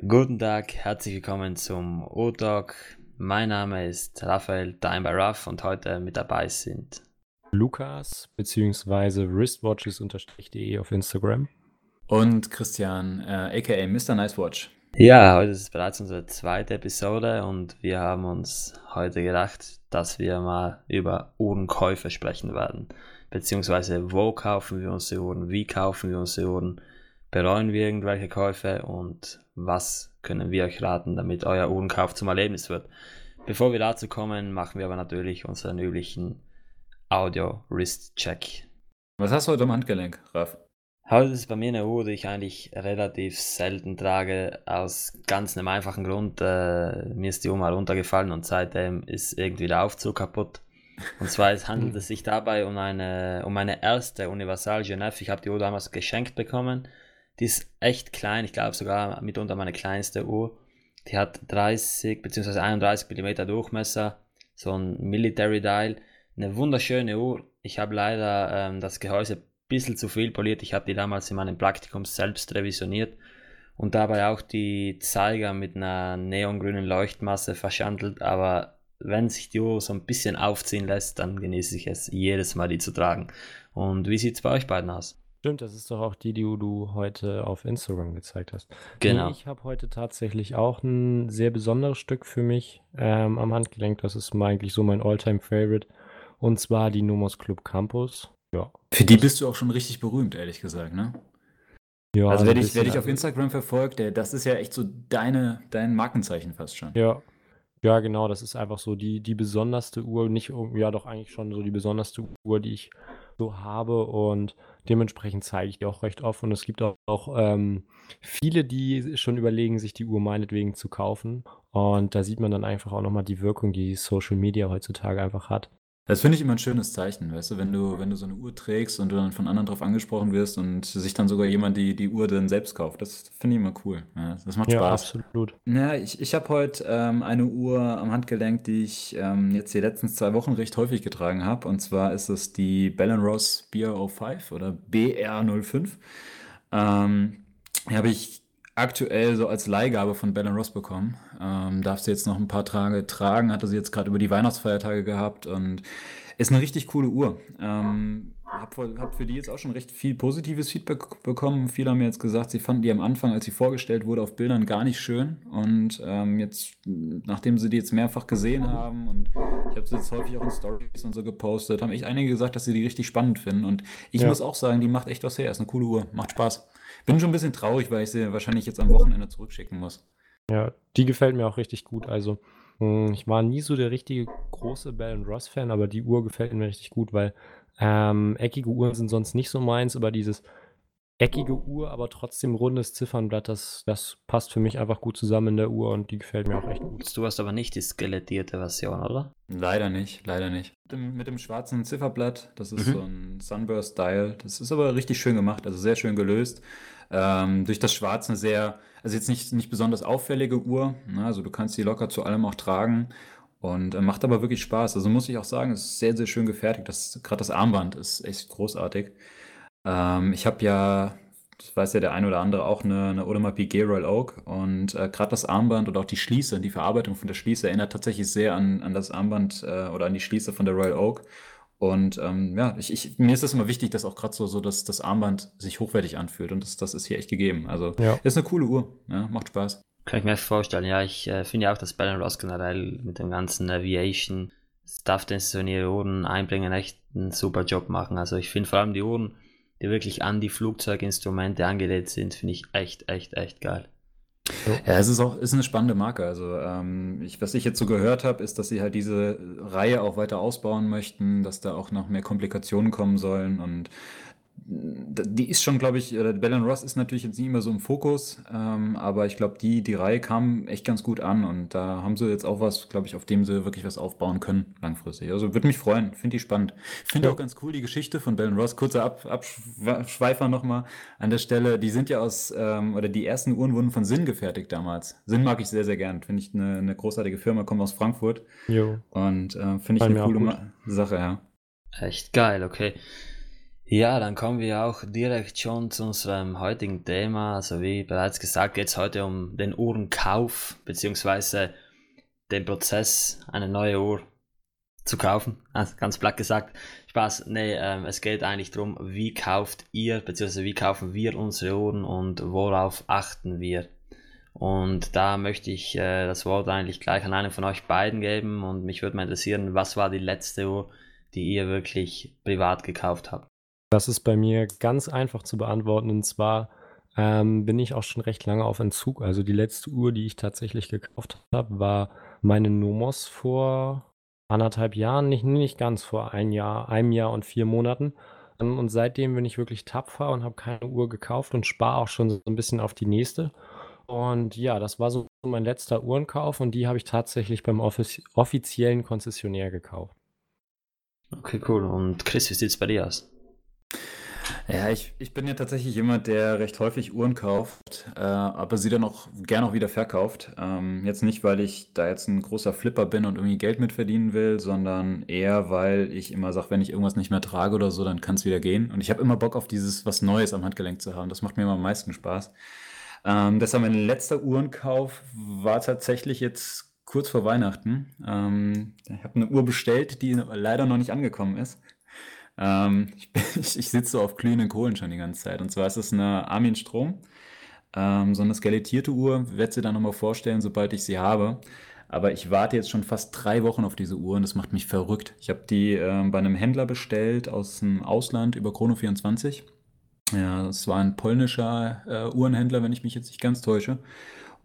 Guten Tag, herzlich willkommen zum O-Talk. Mein Name ist Raphael Time by Ruff und heute mit dabei sind Lukas bzw. wristwatches-de auf Instagram. Und Christian, äh, aka Mr. Nicewatch. Ja, heute ist bereits unsere zweite Episode und wir haben uns heute gedacht, dass wir mal über Uhrenkäufe sprechen werden. Beziehungsweise wo kaufen wir unsere Uhren, wie kaufen wir unsere Uhren, bereuen wir irgendwelche Käufe und was können wir euch raten, damit euer Uhrenkauf zum Erlebnis wird. Bevor wir dazu kommen, machen wir aber natürlich unseren üblichen Audio-Wrist-Check. Was hast du heute am Handgelenk, Raf? Heute ist bei mir eine Uhr, die ich eigentlich relativ selten trage, aus ganz einem einfachen Grund. Äh, mir ist die Uhr mal runtergefallen und seitdem ist irgendwie der Aufzug kaputt. Und zwar es handelt es sich dabei um eine, um meine erste Universal Genève. Ich habe die Uhr damals geschenkt bekommen. Die ist echt klein, ich glaube sogar mitunter meine kleinste Uhr. Die hat 30 bzw. 31 mm Durchmesser, so ein Military Dial. Eine wunderschöne Uhr. Ich habe leider ähm, das Gehäuse bisschen zu viel poliert. Ich habe die damals in meinem Praktikum selbst revisioniert und dabei auch die Zeiger mit einer neongrünen Leuchtmasse verschandelt. Aber wenn sich die Uhr so ein bisschen aufziehen lässt, dann genieße ich es jedes Mal, die zu tragen. Und wie sieht es bei euch beiden aus? Stimmt, das ist doch auch die, die du heute auf Instagram gezeigt hast. Genau. Nee, ich habe heute tatsächlich auch ein sehr besonderes Stück für mich ähm, am Handgelenk. Das ist mal eigentlich so mein Alltime favorite Und zwar die Nomos Club Campus. Ja. Für die bist du auch schon richtig berühmt, ehrlich gesagt, ne? Ja, also, wer, dich, wer dich auf Instagram verfolgt, der, das ist ja echt so deine, dein Markenzeichen fast schon. Ja. Ja, genau, das ist einfach so die, die besonderste Uhr, nicht, ja, doch eigentlich schon so die besonderste Uhr, die ich so habe und dementsprechend zeige ich die auch recht oft und es gibt auch, auch ähm, viele, die schon überlegen, sich die Uhr meinetwegen zu kaufen und da sieht man dann einfach auch nochmal die Wirkung, die Social Media heutzutage einfach hat. Das finde ich immer ein schönes Zeichen, weißt du, wenn du, wenn du so eine Uhr trägst und du dann von anderen drauf angesprochen wirst und sich dann sogar jemand die, die Uhr dann selbst kauft. Das finde ich immer cool. Ja, das macht Ja, Spaß. absolut. Ja, ich, ich habe heute ähm, eine Uhr am Handgelenk, die ich ähm, jetzt die letzten zwei Wochen recht häufig getragen habe. Und zwar ist es die Bell Ross BR05 oder BR05. Ähm, die habe ich aktuell so als Leihgabe von Bell Ross bekommen. Ähm, darf sie jetzt noch ein paar Tage tragen, hatte sie jetzt gerade über die Weihnachtsfeiertage gehabt und ist eine richtig coole Uhr. Ähm, hab, hab für die jetzt auch schon recht viel positives Feedback bekommen. Viele haben mir jetzt gesagt, sie fanden die am Anfang, als sie vorgestellt wurde, auf Bildern gar nicht schön. Und ähm, jetzt, nachdem sie die jetzt mehrfach gesehen haben und ich habe sie jetzt häufig auch in Stories und so gepostet, haben echt einige gesagt, dass sie die richtig spannend finden. Und ich Ja. muss auch sagen, die macht echt was her. Ist eine coole Uhr, macht Spaß. Bin schon ein bisschen traurig, weil ich sie wahrscheinlich jetzt am Wochenende zurückschicken muss. Ja, die gefällt mir auch richtig gut. Also, mh, ich war nie so der richtige große Bell Ross Fan, aber die Uhr gefällt mir richtig gut, weil ähm, eckige Uhren sind sonst nicht so meins, aber dieses eckige Uhr, aber trotzdem rundes Ziffernblatt, das, das passt für mich einfach gut zusammen in der Uhr und die gefällt mir auch echt gut. Du hast aber nicht die skelettierte Version, oder? Leider nicht, leider nicht. Mit dem, mit dem schwarzen Zifferblatt, das ist Mhm. so ein Sunburst-Style. Das ist aber richtig schön gemacht, also sehr schön gelöst. Ähm, durch das Schwarz eine sehr, also jetzt nicht, nicht besonders auffällige Uhr. Ne? Also du kannst die locker zu allem auch tragen und äh, macht aber wirklich Spaß. Also muss ich auch sagen, es ist sehr, sehr schön gefertigt. Das, gerade das Armband ist echt großartig. Ähm, ich habe ja, das weiß ja der ein oder andere, auch eine, eine Audemars Piguet Royal Oak und äh, gerade das Armband und auch die Schließe, die Verarbeitung von der Schließe erinnert tatsächlich sehr an, an das Armband äh, oder an die Schließe von der Royal Oak. Und ähm, ja, ich, ich, mir ist es immer wichtig, dass auch gerade so, so dass das Armband sich hochwertig anfühlt und das, das ist hier echt gegeben. Also Ja. ist eine coole Uhr, ja, macht Spaß. Kann ich mir vorstellen, ja, ich äh, finde ja auch, dass Bell Ross generell mit dem ganzen Aviation Stuff, den sie so in ihre Uhren einbringen, echt einen super Job machen. Also ich finde vor allem die Uhren, die wirklich an die Flugzeuginstrumente angelegt sind, finde ich echt, echt, echt geil. Ja, es ist auch ist eine spannende Marke. Also, ähm, ich, was ich jetzt so gehört habe, ist, dass sie halt diese Reihe auch weiter ausbauen möchten, dass da auch noch mehr Komplikationen kommen sollen. Und die ist schon, glaube ich, oder Bell Ross ist natürlich jetzt nicht immer so im Fokus, ähm, aber ich glaube, die, die Reihe kam echt ganz gut an und da haben sie jetzt auch was, glaube ich, auf dem sie wirklich was aufbauen können, langfristig. Also würde mich freuen, finde ich spannend. Finde Ja. auch ganz cool die Geschichte von Bell Ross. Kurzer Ab Abschweifer nochmal an der Stelle. Die sind ja aus, ähm, oder die ersten Uhren wurden von Sinn gefertigt damals. Sinn mag ich sehr, sehr gern. Finde ich eine, eine großartige Firma, kommt aus Frankfurt Jo. und äh, finde ich eine coole Sache, ja. Echt geil, okay. Ja, dann kommen wir auch direkt schon zu unserem heutigen Thema. Also wie bereits gesagt, geht es heute um den Uhrenkauf beziehungsweise den Prozess, eine neue Uhr zu kaufen. Also ganz platt gesagt. Spaß, nee, ähm, es geht eigentlich darum, wie kauft ihr, beziehungsweise wie kaufen wir unsere Uhren und worauf achten wir. Und da möchte ich äh, das Wort eigentlich gleich an einen von euch beiden geben und mich würde mal interessieren, was war die letzte Uhr, die ihr wirklich privat gekauft habt? Das ist bei mir ganz einfach zu beantworten und zwar ähm, bin ich auch schon recht lange auf Entzug. Also die letzte Uhr, die ich tatsächlich gekauft habe, war meine Nomos vor anderthalb Jahren, nicht, nicht ganz vor ein Jahr, einem Jahr und vier Monaten. Ähm, und seitdem bin ich wirklich tapfer und habe keine Uhr gekauft und spare auch schon so ein bisschen auf die nächste. Und ja, das war so mein letzter Uhrenkauf und die habe ich tatsächlich beim offiz offiziellen Konzessionär gekauft. Okay, cool. Und Chris, wie sieht es bei dir aus? Ja, ich, ich bin ja tatsächlich jemand, der recht häufig Uhren kauft, äh, aber sie dann auch gerne auch wieder verkauft. Ähm, jetzt nicht, weil ich da jetzt ein großer Flipper bin und irgendwie Geld mit verdienen will, sondern eher, weil ich immer sage, wenn ich irgendwas nicht mehr trage oder so, dann kann es wieder gehen. Und ich habe immer Bock auf dieses was Neues am Handgelenk zu haben. Das macht mir immer am meisten Spaß. Ähm, deshalb mein letzter Uhrenkauf war tatsächlich jetzt kurz vor Weihnachten. Ähm, ich habe eine Uhr bestellt, die leider noch nicht angekommen ist. Ähm, ich, ich, sitze auf glühenden Kohlen schon die ganze Zeit. Und zwar ist es eine Armin Strom, ähm, so eine skelettierte Uhr. Werde sie dann nochmal vorstellen, sobald ich sie habe. Aber ich warte jetzt schon fast drei Wochen auf diese Uhr und das macht mich verrückt. Ich habe die äh, bei einem Händler bestellt aus dem Ausland über Chrono24. Ja, es war ein polnischer äh, Uhrenhändler, wenn ich mich jetzt nicht ganz täusche.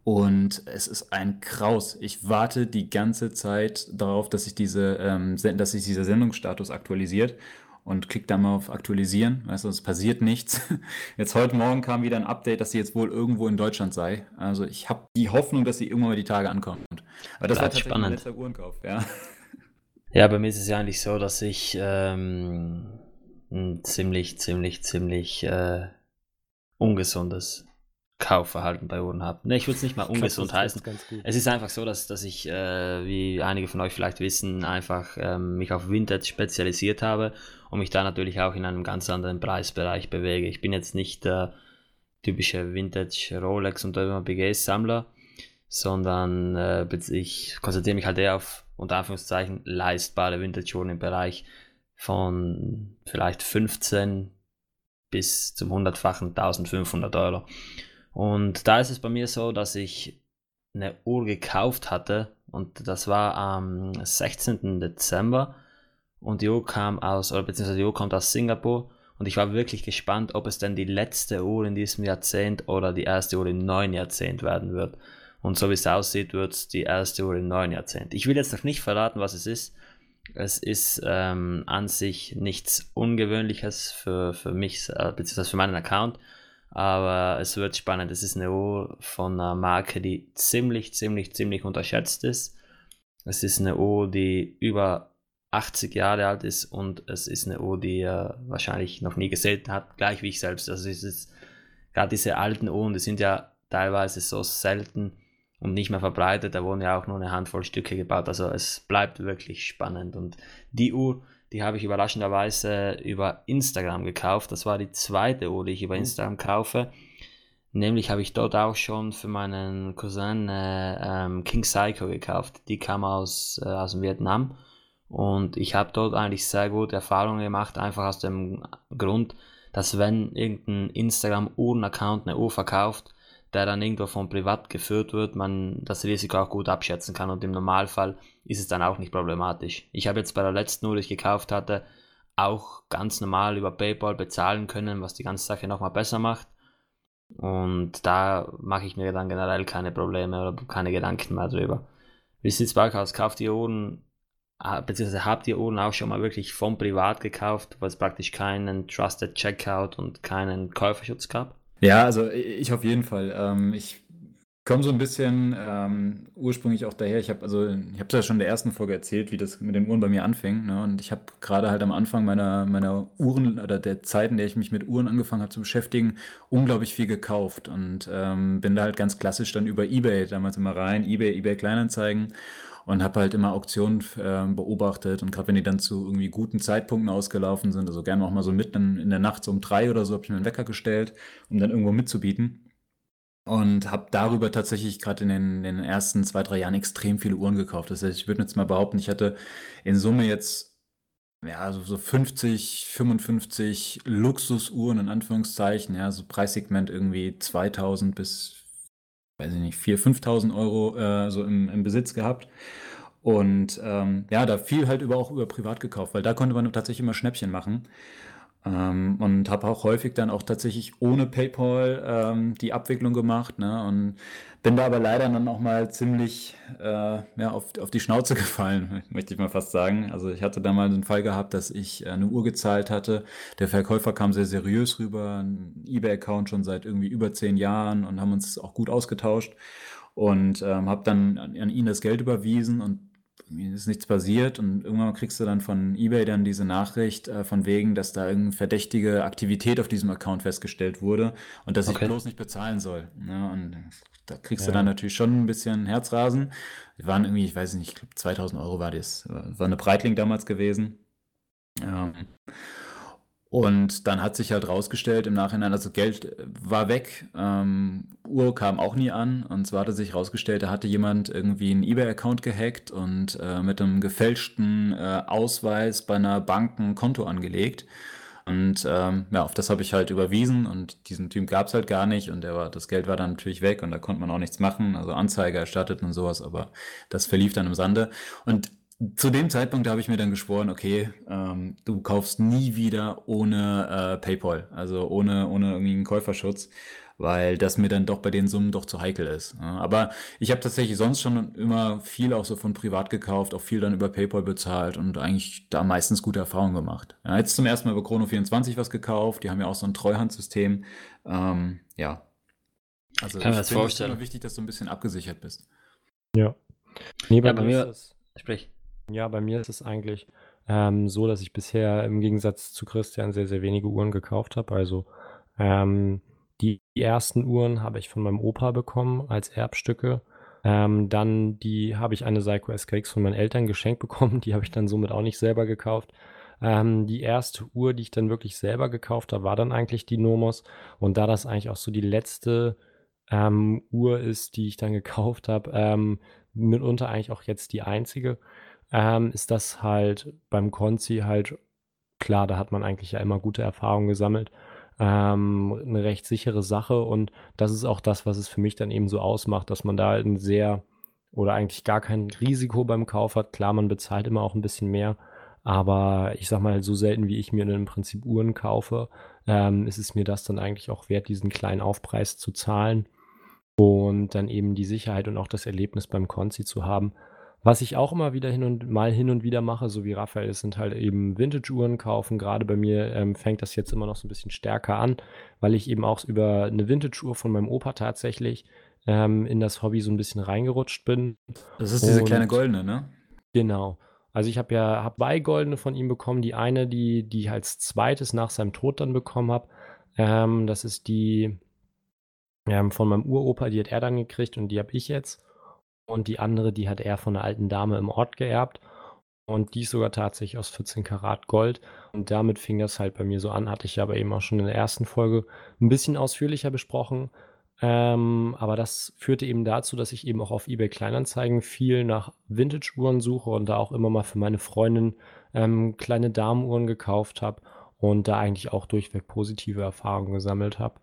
Und es ist ein Kraus. Ich warte die ganze Zeit darauf, dass sich, diese, ähm, dass sich dieser Sendungsstatus aktualisiert und klicke da mal auf Aktualisieren. Weißt du, es passiert nichts. Jetzt heute Morgen kam wieder ein Update, dass sie jetzt wohl irgendwo in Deutschland sei. Also ich habe die Hoffnung, dass sie irgendwann mal die Tage ankommt. Aber das war tatsächlich spannend. mein letzter Uhrenkauf, ja. Ja, bei mir ist es ja eigentlich so, dass ich ähm, ein ziemlich, ziemlich, ziemlich äh, ungesundes Kaufverhalten bei Uhren habe. Ne, ich würde es nicht mal ungesund heißen. Es ist einfach so, dass, dass ich, äh, wie einige von euch vielleicht wissen, einfach ähm, mich auf Vintage spezialisiert habe und mich da natürlich auch in einem ganz anderen Preisbereich bewege. Ich bin jetzt nicht der typische Vintage Rolex und BGS Sammler, sondern äh, ich konzentriere mich halt eher auf unter Anführungszeichen leistbare Vintage-Uhren im Bereich von vielleicht 15 bis zum hundertfachen 1500 Euro. Und da ist es bei mir so, dass ich eine Uhr gekauft hatte und das war am 16. Dezember und die Uhr kam aus, oder beziehungsweise die Uhr kommt aus Singapur und ich war wirklich gespannt, ob es denn die letzte Uhr in diesem Jahrzehnt oder die erste Uhr im neuen Jahrzehnt werden wird. Und so wie es aussieht, wird es die erste Uhr im neuen Jahrzehnt. Ich will jetzt noch nicht verraten, was es ist. Es ist ähm, an sich nichts Ungewöhnliches für, für mich, äh, beziehungsweise für meinen Account. Aber es wird spannend. Es ist eine Uhr von einer Marke, die ziemlich, ziemlich, ziemlich unterschätzt ist. Es ist eine Uhr, die über 80 Jahre alt ist und es ist eine Uhr, die er wahrscheinlich noch nie gesehen hat, gleich wie ich selbst. Also es ist gerade diese alten Uhren, die sind ja teilweise so selten und nicht mehr verbreitet. Da wurden ja auch nur eine Handvoll Stücke gebaut. Also es bleibt wirklich spannend. Und die Uhr, die habe ich überraschenderweise über Instagram gekauft. Das war die zweite Uhr, die ich über mhm. Instagram kaufe. Nämlich habe ich dort auch schon für meinen Cousin äh, ähm, King Psycho gekauft. Die kam aus, äh, aus Vietnam. Und ich habe dort eigentlich sehr gute Erfahrungen gemacht, einfach aus dem Grund, dass wenn irgendein Instagram-Uhren-Account eine Uhr verkauft, der dann irgendwo von privat geführt wird, man das Risiko auch gut abschätzen kann und im Normalfall ist es dann auch nicht problematisch. Ich habe jetzt bei der letzten Uhr, die ich gekauft hatte, auch ganz normal über PayPal bezahlen können, was die ganze Sache nochmal besser macht. Und da mache ich mir dann generell keine Probleme oder keine Gedanken mehr drüber. Wie sieht es bei euch aus? Kauft ihr Uhren, beziehungsweise habt ihr Uhren auch schon mal wirklich vom Privat gekauft, weil es praktisch keinen Trusted Checkout und keinen Käuferschutz gab? Ja, also ich auf jeden Fall. Ähm, ich komme so ein bisschen ähm, ursprünglich auch daher. Ich habe also, ich habe es ja schon in der ersten Folge erzählt, wie das mit den Uhren bei mir anfing. Ne? Und ich habe gerade halt am Anfang meiner, meiner Uhren oder der Zeit, in der ich mich mit Uhren angefangen habe zu beschäftigen, unglaublich viel gekauft und ähm, bin da halt ganz klassisch dann über eBay damals immer rein, eBay, eBay Kleinanzeigen und habe halt immer Auktionen äh, beobachtet und gerade wenn die dann zu irgendwie guten Zeitpunkten ausgelaufen sind, also gerne auch mal so mitten in der Nacht so um drei oder so, habe ich mir einen Wecker gestellt, um dann irgendwo mitzubieten. Und habe darüber tatsächlich gerade in den, in den, ersten zwei, drei Jahren extrem viele Uhren gekauft. Das heißt, ich würde jetzt mal behaupten, ich hatte in Summe jetzt ja, so, so 50, 55 Luxusuhren in Anführungszeichen, ja, so Preissegment irgendwie 2000 bis, weiß ich nicht, 4.000, 5.000 Euro äh, so im, im Besitz gehabt. Und ähm, ja, da viel halt über, auch über privat gekauft, weil da konnte man tatsächlich immer Schnäppchen machen. Ähm, und habe auch häufig dann auch tatsächlich ohne PayPal ähm, die Abwicklung gemacht. Ne? Und bin da aber leider dann auch mal ziemlich äh, ja, auf, auf die Schnauze gefallen, möchte ich mal fast sagen. Also ich hatte da mal den Fall gehabt, dass ich äh, eine Uhr gezahlt hatte. Der Verkäufer kam sehr seriös rüber, ein eBay-Account schon seit irgendwie über zehn Jahren und haben uns auch gut ausgetauscht. Und ähm, habe dann an, an ihn das Geld überwiesen und mir ist nichts passiert und irgendwann kriegst du dann von eBay dann diese Nachricht äh, von wegen, dass da irgendeine verdächtige Aktivität auf diesem Account festgestellt wurde und dass okay. ich bloß nicht bezahlen soll. Ja, und da kriegst ja. du dann natürlich schon ein bisschen Herzrasen. Die waren irgendwie, ich weiß nicht, ich glaube 2000 Euro war das. War eine Breitling damals gewesen. Ja. Und dann hat sich halt rausgestellt im Nachhinein, also Geld äh, war weg, ähm, Uhr kam auch nie an. Und zwar hatte sich rausgestellt, da hatte jemand irgendwie einen eBay-Account gehackt und äh, mit einem gefälschten äh, Ausweis bei einer Bank ein Konto angelegt. Und ähm, ja, auf das habe ich halt überwiesen und diesen Typ gab es halt gar nicht und der war, das Geld war dann natürlich weg und da konnte man auch nichts machen, also Anzeige erstattet und sowas, aber das verlief dann im Sande. Und zu dem Zeitpunkt habe ich mir dann geschworen, okay, ähm, du kaufst nie wieder ohne äh, PayPal, also ohne, ohne irgendwie einen Käuferschutz, weil das mir dann doch bei den Summen doch zu heikel ist. Ja, aber ich habe tatsächlich sonst schon immer viel auch so von privat gekauft, auch viel dann über PayPal bezahlt und eigentlich da meistens gute Erfahrungen gemacht. Ja, jetzt zum ersten Mal über Chrono24 was gekauft, die haben ja auch so ein Treuhandsystem. Ähm, ja. Also Kann ich finde es immer wichtig, dass du ein bisschen abgesichert bist. Ja. Nee, bei, ja, bei mir, das, sprich. Ja, bei mir ist es eigentlich ähm, so, dass ich bisher im Gegensatz zu Christian sehr, sehr wenige Uhren gekauft habe. Also ähm, die ersten Uhren habe ich von meinem Opa bekommen als Erbstücke. Ähm, dann die habe ich eine Seiko SKX von meinen Eltern geschenkt bekommen. Die habe ich dann somit auch nicht selber gekauft. Ähm, die erste Uhr, die ich dann wirklich selber gekauft habe, war dann eigentlich die Nomos. Und da das eigentlich auch so die letzte ähm, Uhr ist, die ich dann gekauft habe, ähm, mitunter eigentlich auch jetzt die einzige, ähm, ist das halt beim Konzi halt klar, da hat man eigentlich ja immer gute Erfahrungen gesammelt. Ähm, 'ne recht sichere Sache und das ist auch das, was es für mich dann eben so ausmacht, dass man da ein sehr oder eigentlich gar kein Risiko beim Kauf hat. Klar, man bezahlt immer auch ein bisschen mehr, aber ich sage mal, so selten wie ich mir im Prinzip Uhren kaufe, ähm, ist es mir das dann eigentlich auch wert, diesen kleinen Aufpreis zu zahlen und dann eben die Sicherheit und auch das Erlebnis beim Konzi zu haben. Was ich auch immer wieder hin und mal hin und wieder mache, so wie Raphael, sind halt eben Vintage-Uhren kaufen. Gerade bei mir ähm, fängt das jetzt immer noch so ein bisschen stärker an, weil ich eben auch über eine Vintage-Uhr von meinem Opa tatsächlich ähm, in das Hobby so ein bisschen reingerutscht bin. Das ist diese und, kleine goldene, ne? Genau. Also ich habe ja hab zwei goldene von ihm bekommen. Die eine, die, die ich als zweites nach seinem Tod dann bekommen habe, ähm, das ist die ähm, von meinem Uropa, die hat er dann gekriegt und die habe ich jetzt und die andere, die hat er von einer alten Dame im Ort geerbt. Und die ist sogar tatsächlich aus 14 Karat Gold. Und damit fing das halt bei mir so an. Hatte ich aber eben auch schon in der ersten Folge ein bisschen ausführlicher besprochen. Ähm, aber das führte eben dazu, dass ich eben auch auf eBay Kleinanzeigen viel nach Vintage-Uhren suche und da auch immer mal für meine Freundin ähm, kleine Damenuhren gekauft habe und da eigentlich auch durchweg positive Erfahrungen gesammelt habe.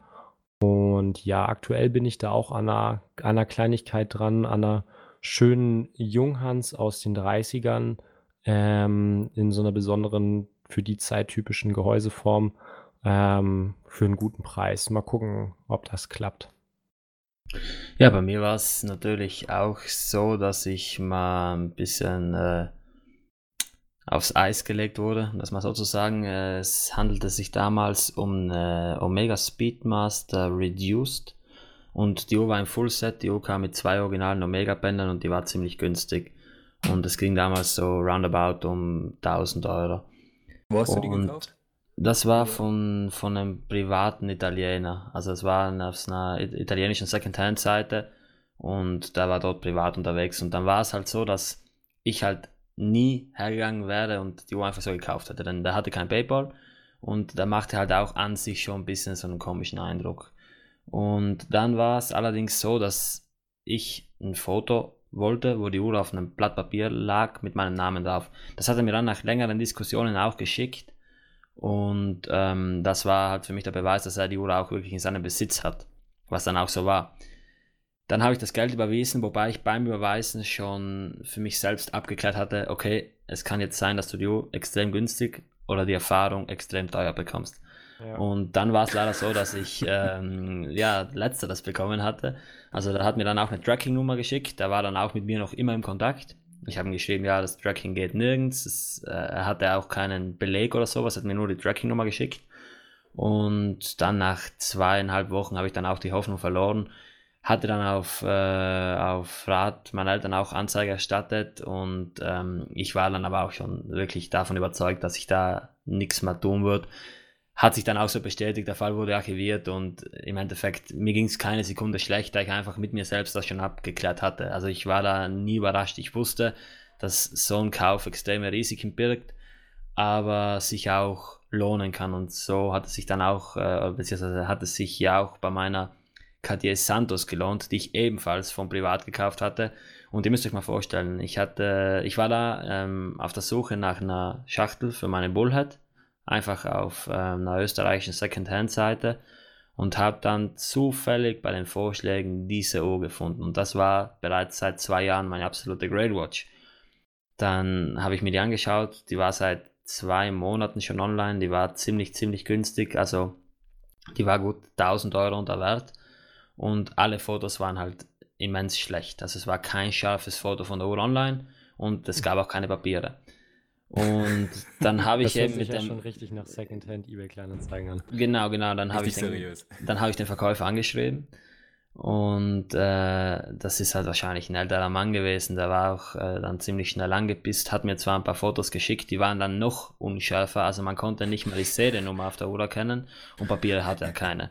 Und ja, aktuell bin ich da auch an einer, an einer Kleinigkeit dran, an einer schönen Junghans aus den 30ern ähm, in so einer besonderen, für die Zeit typischen Gehäuseform ähm, für einen guten Preis. Mal gucken, ob das klappt. Ja, bei mir war es natürlich auch so, dass ich mal ein bisschen äh, aufs Eis gelegt wurde, das mal sozusagen. Es handelte sich damals um eine Omega Speedmaster Reduced und die Uhr war ein Fullset, die Uhr kam mit zwei originalen Omega-Bändern und die war ziemlich günstig. Und es ging damals so roundabout um 1000 Euro. Wo hast und du die gekauft? Das war von, von einem privaten Italiener. Also es war auf einer italienischen Secondhand-Seite und der war dort privat unterwegs. Und dann war es halt so, dass ich halt nie hergegangen wäre und die Uhr einfach so gekauft hätte. Denn der hatte kein PayPal und der machte halt auch an sich schon ein bisschen so einen komischen Eindruck. Und dann war es allerdings so, dass ich ein Foto wollte, wo die Uhr auf einem Blatt Papier lag mit meinem Namen drauf. Das hat er mir dann nach längeren Diskussionen auch geschickt. Und ähm, das war halt für mich der Beweis, dass er die Uhr auch wirklich in seinem Besitz hat. Was dann auch so war. Dann habe ich das Geld überwiesen, wobei ich beim Überweisen schon für mich selbst abgeklärt hatte, okay, es kann jetzt sein, dass du die extrem günstig oder die Erfahrung extrem teuer bekommst. Ja. Und dann war es leider so, dass ich ähm, ja letzteres bekommen hatte. Also da hat mir dann auch eine Tracking-Nummer geschickt. Der war dann auch mit mir noch immer im Kontakt. Ich habe ihm geschrieben, ja, das Tracking geht nirgends. Es, äh, er hatte auch keinen Beleg oder sowas, hat mir nur die Tracking-Nummer geschickt. Und dann nach zweieinhalb Wochen habe ich dann auch die Hoffnung verloren. Hatte dann auf, äh, auf Rat meiner Eltern auch Anzeige erstattet und ähm, ich war dann aber auch schon wirklich davon überzeugt, dass ich da nichts mehr tun würde hat sich dann auch so bestätigt, der Fall wurde archiviert und im Endeffekt, mir ging es keine Sekunde schlecht, da ich einfach mit mir selbst das schon abgeklärt hatte. Also ich war da nie überrascht. Ich wusste, dass so ein Kauf extreme Risiken birgt, aber sich auch lohnen kann. Und so hat es sich dann auch, äh, beziehungsweise hat es sich ja auch bei meiner Cartier Santos gelohnt, die ich ebenfalls vom Privat gekauft hatte. Und ihr müsst euch mal vorstellen, ich hatte, ich war da ähm, auf der Suche nach einer Schachtel für meine Bullhead einfach auf ähm, einer österreichischen Secondhand-Seite und habe dann zufällig bei den Vorschlägen diese Uhr gefunden. Und das war bereits seit zwei Jahren meine absolute Great Watch. Dann habe ich mir die angeschaut, die war seit zwei Monaten schon online, die war ziemlich, ziemlich günstig, also die war gut 1000 Euro unter Wert und alle Fotos waren halt immens schlecht. Also es war kein scharfes Foto von der Uhr online und es gab auch keine Papiere. Und dann habe ich eben mit dem. schon richtig nach Secondhand eBay Kleinanzeigen an. Genau, genau. Dann habe ich, den, dann hab ich den Verkäufer angeschrieben. Und äh, das ist halt wahrscheinlich ein älterer Mann gewesen. Der war auch äh, dann ziemlich schnell angepisst, hat mir zwar ein paar Fotos geschickt, die waren dann noch unschärfer. Also man konnte nicht mal die Seriennummer auf der Uhr erkennen und Papiere hatte er keine.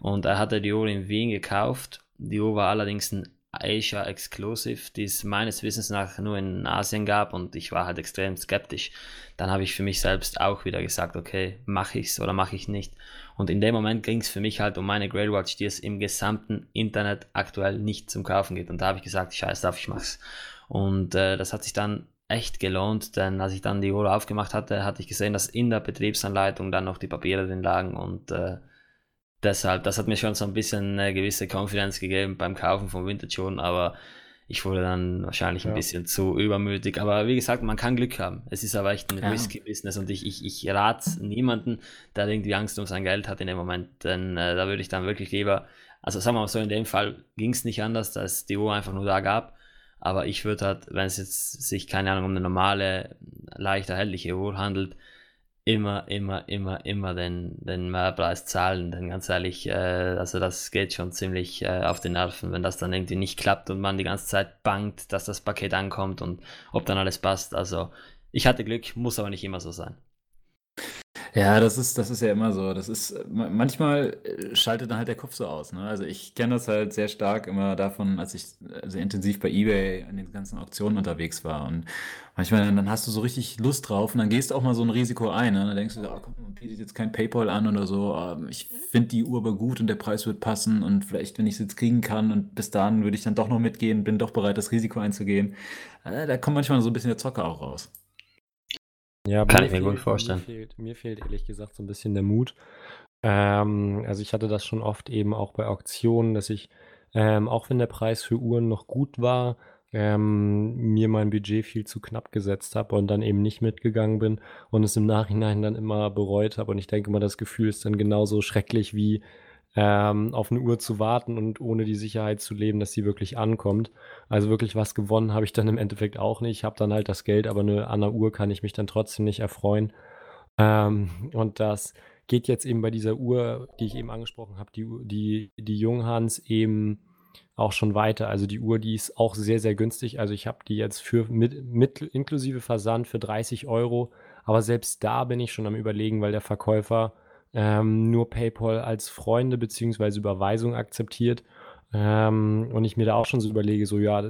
Und er hatte die Uhr in Wien gekauft. Die Uhr war allerdings ein Asia Exclusive, die es meines Wissens nach nur in Asien gab und ich war halt extrem skeptisch. Dann habe ich für mich selbst auch wieder gesagt, okay, mache ich es oder mache ich nicht. Und in dem Moment ging es für mich halt um meine Grey Watch, die es im gesamten Internet aktuell nicht zum Kaufen gibt. Und da habe ich gesagt, scheiß drauf, ich mach's. Und äh, das hat sich dann echt gelohnt, denn als ich dann die Uhr aufgemacht hatte, hatte ich gesehen, dass in der Betriebsanleitung dann noch die Papiere drin lagen und äh, deshalb, das hat mir schon so ein bisschen eine gewisse Confidence gegeben beim Kaufen von Vintage-Uhren, aber ich wurde dann wahrscheinlich ein ja. bisschen zu übermütig. Aber wie gesagt, man kann Glück haben. Es ist aber echt ein ja. Risky-Business und ich, ich, ich rate niemanden, der irgendwie Angst um sein Geld hat in dem Moment, denn äh, da würde ich dann wirklich lieber, also sagen wir mal so, in dem Fall ging es nicht anders, dass die Uhr einfach nur da gab. Aber ich würde halt, wenn es jetzt sich, keine Ahnung, um eine normale, leicht erhältliche Uhr handelt, immer, immer, immer, immer den, den Mehrpreis zahlen. Denn ganz ehrlich, äh, also das geht schon ziemlich äh, auf die Nerven, wenn das dann irgendwie nicht klappt und man die ganze Zeit bangt, dass das Paket ankommt und ob dann alles passt. Also ich hatte Glück, muss aber nicht immer so sein. Ja, das ist, das ist ja immer so. Das ist, manchmal äh, schaltet dann halt der Kopf so aus. Ne? Also ich kenne das halt sehr stark immer davon, als ich sehr intensiv bei eBay an den ganzen Auktionen unterwegs war. Und manchmal dann, dann hast du so richtig Lust drauf und dann gehst du auch mal so ein Risiko ein. Ne? Dann denkst du, oh, komm, bietet jetzt kein PayPal an oder so. Ähm, ich finde die Uhr aber gut und der Preis wird passen und vielleicht, wenn ich es jetzt kriegen kann und bis dahin würde ich dann doch noch mitgehen, bin doch bereit, das Risiko einzugehen. Äh, da kommt manchmal so ein bisschen der Zocker auch raus. Ja, Kann ich mir gut vorstellen. Mir fehlt, mir fehlt ehrlich gesagt so ein bisschen der Mut. Ähm, also ich hatte das schon oft eben auch bei Auktionen, dass ich, ähm, auch wenn der Preis für Uhren noch gut war, ähm, mir mein Budget viel zu knapp gesetzt habe und dann eben nicht mitgegangen bin und es im Nachhinein dann immer bereut habe. Und ich denke mal, das Gefühl ist dann genauso schrecklich wie ähm, auf eine Uhr zu warten und ohne die Sicherheit zu leben, dass sie wirklich ankommt. Also wirklich was gewonnen habe ich dann im Endeffekt auch nicht. Ich habe dann halt das Geld, aber eine, an der Uhr kann ich mich dann trotzdem nicht erfreuen. Ähm, und das geht jetzt eben bei dieser Uhr, die ich eben angesprochen habe, die, die, die Junghans eben auch schon weiter. Also die Uhr, die ist auch sehr, sehr günstig. Also ich habe die jetzt für mit, mit inklusive Versand für 30 Euro. Aber selbst da bin ich schon am überlegen, weil der Verkäufer ähm, nur PayPal als Freunde bzw. Überweisung akzeptiert. Ähm, und ich mir da auch schon so überlege, so ja,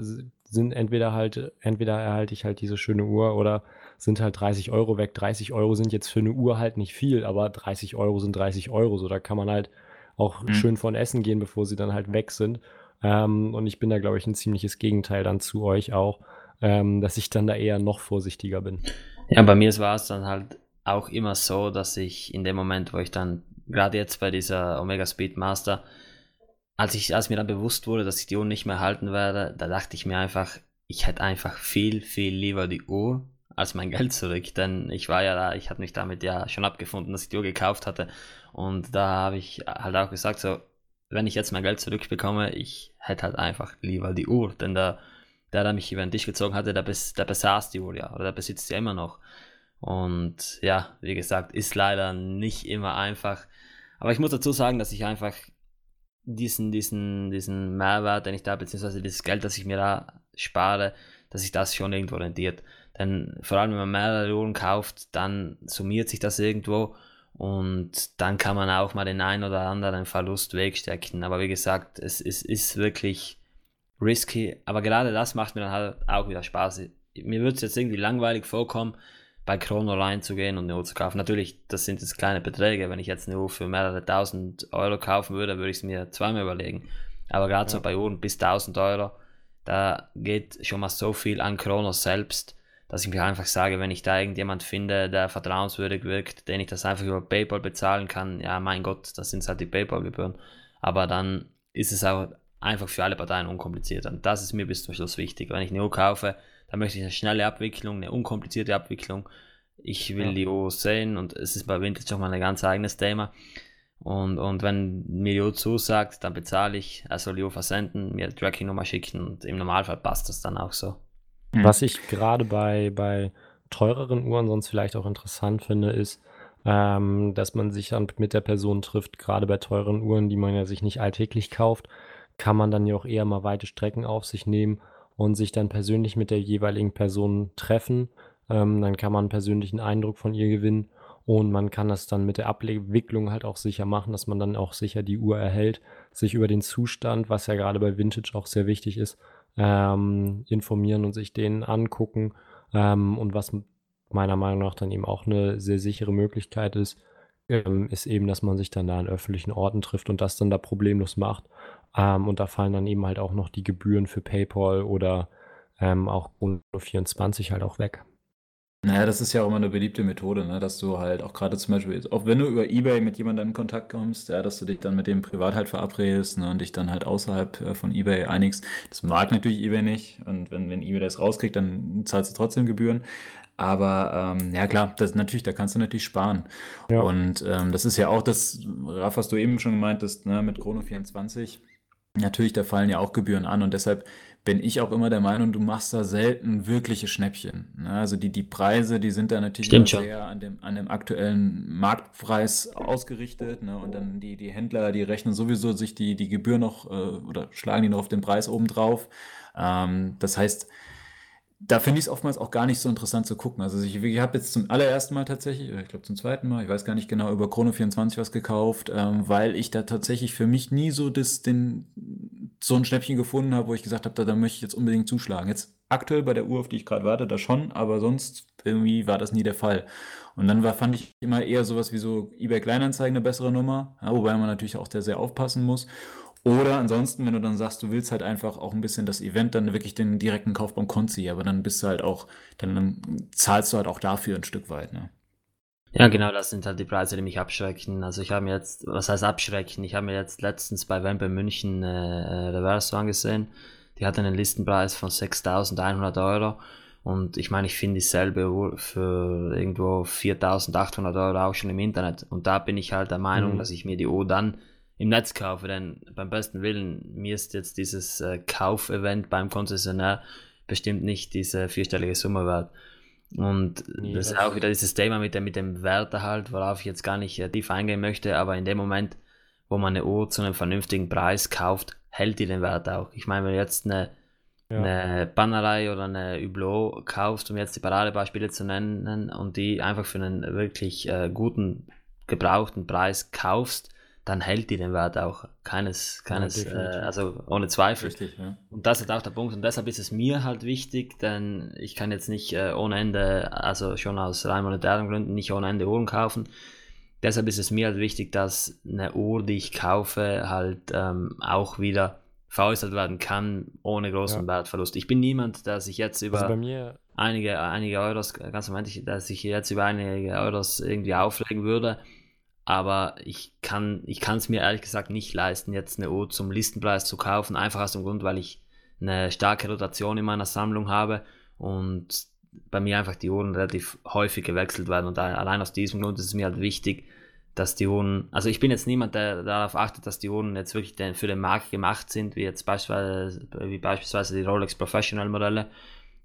sind entweder halt, entweder erhalte ich halt diese schöne Uhr oder sind halt 30 Euro weg. 30 Euro sind jetzt für eine Uhr halt nicht viel, aber 30 Euro sind 30 Euro. So, da kann man halt auch mhm. schön von essen gehen, bevor sie dann halt weg sind. Ähm, und ich bin da, glaube ich, ein ziemliches Gegenteil dann zu euch auch, ähm, dass ich dann da eher noch vorsichtiger bin. Ja, bei mir war es dann halt auch immer so, dass ich in dem Moment, wo ich dann, gerade jetzt bei dieser Omega Speed Master, als, ich, als mir dann bewusst wurde, dass ich die Uhr nicht mehr halten werde, da dachte ich mir einfach, ich hätte einfach viel, viel lieber die Uhr als mein Geld zurück. Denn ich war ja da, ich hatte mich damit ja schon abgefunden, dass ich die Uhr gekauft hatte. Und da habe ich halt auch gesagt, so, wenn ich jetzt mein Geld zurückbekomme, ich hätte halt einfach lieber die Uhr. Denn der, der, der mich über den Tisch gezogen hatte, der, bes, der besaß die Uhr ja, oder der besitzt sie immer noch. Und ja, wie gesagt, ist leider nicht immer einfach. Aber ich muss dazu sagen, dass ich einfach diesen, diesen, diesen Mehrwert, den ich da, beziehungsweise dieses Geld, das ich mir da spare, dass sich das schon irgendwo rentiert. Denn vor allem, wenn man mehrere Uhren kauft, dann summiert sich das irgendwo und dann kann man auch mal den einen oder anderen Verlust wegstecken. Aber wie gesagt, es, es ist wirklich risky. Aber gerade das macht mir dann halt auch wieder Spaß. Mir würde es jetzt irgendwie langweilig vorkommen, bei Chrono reinzugehen und eine Uhr zu kaufen. Natürlich, das sind jetzt kleine Beträge. Wenn ich jetzt eine Uhr für mehrere tausend Euro kaufen würde, würde ich es mir zweimal überlegen. Aber gerade ja. so bei Uhren bis 1000 Euro, da geht schon mal so viel an Chrono selbst dass ich mir einfach sage, wenn ich da irgendjemand finde, der vertrauenswürdig wirkt, den ich das einfach über PayPal bezahlen kann, ja, mein Gott, das sind halt die PayPal-Gebühren. Aber dann ist es auch einfach für alle Parteien unkompliziert. Und das ist mir bis zum Schluss wichtig. Wenn ich eine Uhr kaufe, dann möchte ich eine schnelle Abwicklung, eine unkomplizierte Abwicklung. Ich will ja. die Uhr sehen und es ist bei Vintage auch mal ein ganz eigenes Thema. Und, und wenn mir die Uhr zusagt, dann bezahle ich, er soll die Uhr versenden, mir die Tracking-Nummer schicken und im Normalfall passt das dann auch so. Mhm. Was ich gerade bei, bei teureren Uhren sonst vielleicht auch interessant finde, ist, ähm, dass man sich dann mit der Person trifft. Gerade bei teuren Uhren, die man ja sich nicht alltäglich kauft, kann man dann ja auch eher mal weite Strecken auf sich nehmen und sich dann persönlich mit der jeweiligen Person treffen. Ähm, dann kann man einen persönlichen Eindruck von ihr gewinnen und man kann das dann mit der Abwicklung halt auch sicher machen, dass man dann auch sicher die Uhr erhält, sich über den Zustand, was ja gerade bei Vintage auch sehr wichtig ist, ähm, informieren und sich den angucken. Ähm, und was meiner Meinung nach dann eben auch eine sehr sichere Möglichkeit ist, ähm, ist eben, dass man sich dann da an öffentlichen Orten trifft und das dann da problemlos macht. Ähm, und da fallen dann eben halt auch noch die Gebühren für PayPal oder ähm, auch Uno 24 halt auch weg. Naja, das ist ja auch immer eine beliebte Methode, ne? dass du halt auch gerade zum Beispiel, auch wenn du über Ebay mit jemandem in Kontakt kommst, ja, dass du dich dann mit dem privat halt verabredest ne? und dich dann halt außerhalb äh, von Ebay einigst. Das mag natürlich Ebay nicht und wenn, wenn Ebay das rauskriegt, dann zahlst du trotzdem Gebühren. Aber ähm, ja klar, das natürlich, da kannst du natürlich sparen. Ja. Und ähm, das ist ja auch das, Raff, was du eben schon gemeint hast, ne, mit Chrono 24. Natürlich, da fallen ja auch Gebühren an und deshalb bin ich auch immer der Meinung, du machst da selten wirkliche Schnäppchen. Ne? Also die, die Preise, die sind da natürlich sehr an dem, an dem aktuellen Marktpreis ausgerichtet. Ne? Und dann die, die Händler, die rechnen sowieso sich die, die Gebühr noch äh, oder schlagen die noch auf den Preis obendrauf. Ähm, das heißt, da finde ich es oftmals auch gar nicht so interessant zu gucken. Also ich, ich habe jetzt zum allerersten Mal tatsächlich, ich glaube zum zweiten Mal, ich weiß gar nicht genau, über Chrono 24 was gekauft, ähm, weil ich da tatsächlich für mich nie so das, den, so ein Schnäppchen gefunden habe, wo ich gesagt habe, da, da möchte ich jetzt unbedingt zuschlagen. Jetzt aktuell bei der Uhr, auf die ich gerade warte, da schon, aber sonst irgendwie war das nie der Fall. Und dann war, fand ich immer eher sowas wie so eBay Kleinanzeigen eine bessere Nummer, ja, wobei man natürlich auch sehr, sehr aufpassen muss. Oder ansonsten, wenn du dann sagst, du willst halt einfach auch ein bisschen das Event, dann wirklich den direkten Kauf beim Konzi, aber dann bist du halt auch, dann, dann zahlst du halt auch dafür ein Stück weit, ne? Ja, genau, das sind halt die Preise, die mich abschrecken. Also ich habe mir jetzt, was heißt abschrecken? Ich habe mir jetzt letztens bei Wempe München äh, Reverso angesehen. Die hat einen Listenpreis von 6.100 Euro. Und ich meine, ich finde dieselbe Uhr für irgendwo 4.800 Euro auch schon im Internet. Und da bin ich halt der Meinung, mhm. dass ich mir die Uhr dann im Netz kaufe, denn beim besten Willen, mir ist jetzt dieses äh, Kaufevent beim Konzessionär bestimmt nicht diese vierstellige Summe wert. Und nee, das ist auch wieder dieses Thema mit dem, mit dem Werterhalt, worauf ich jetzt gar nicht äh, tief eingehen möchte, aber in dem Moment, wo man eine Uhr zu einem vernünftigen Preis kauft, hält die den Wert auch. Ich meine, wenn du jetzt eine, ja. eine Bannerei oder eine Hublot kaufst, um jetzt die Paradebeispiele zu nennen, und die einfach für einen wirklich äh, guten, gebrauchten Preis kaufst, dann hält die den Wert auch. Keines, keines, Ja, äh, also ohne Zweifel. Richtig, ja. Und das ist auch der Punkt. Und deshalb ist es mir halt wichtig, denn ich kann jetzt nicht äh, ohne Ende, also schon aus rein monetären Gründen, nicht ohne Ende Uhren kaufen. Deshalb ist es mir halt wichtig, dass eine Uhr, die ich kaufe, halt ähm, auch wieder veräußert werden kann, ohne großen Ja. Wertverlust. Ich bin niemand, der sich jetzt über Also einige, einige Euros, ganz ich- dass ich jetzt über einige Euros irgendwie auflegen würde. Aber ich kann ich es mir ehrlich gesagt nicht leisten, jetzt eine Uhr zum Listenpreis zu kaufen, einfach aus dem Grund, weil ich eine starke Rotation in meiner Sammlung habe und bei mir einfach die Uhren relativ häufig gewechselt werden. Und allein aus diesem Grund ist es mir halt wichtig, dass die Uhren, also ich bin jetzt niemand, der darauf achtet, dass die Uhren jetzt wirklich für den Markt gemacht sind, wie jetzt beispielsweise, wie beispielsweise die Rolex Professional Modelle.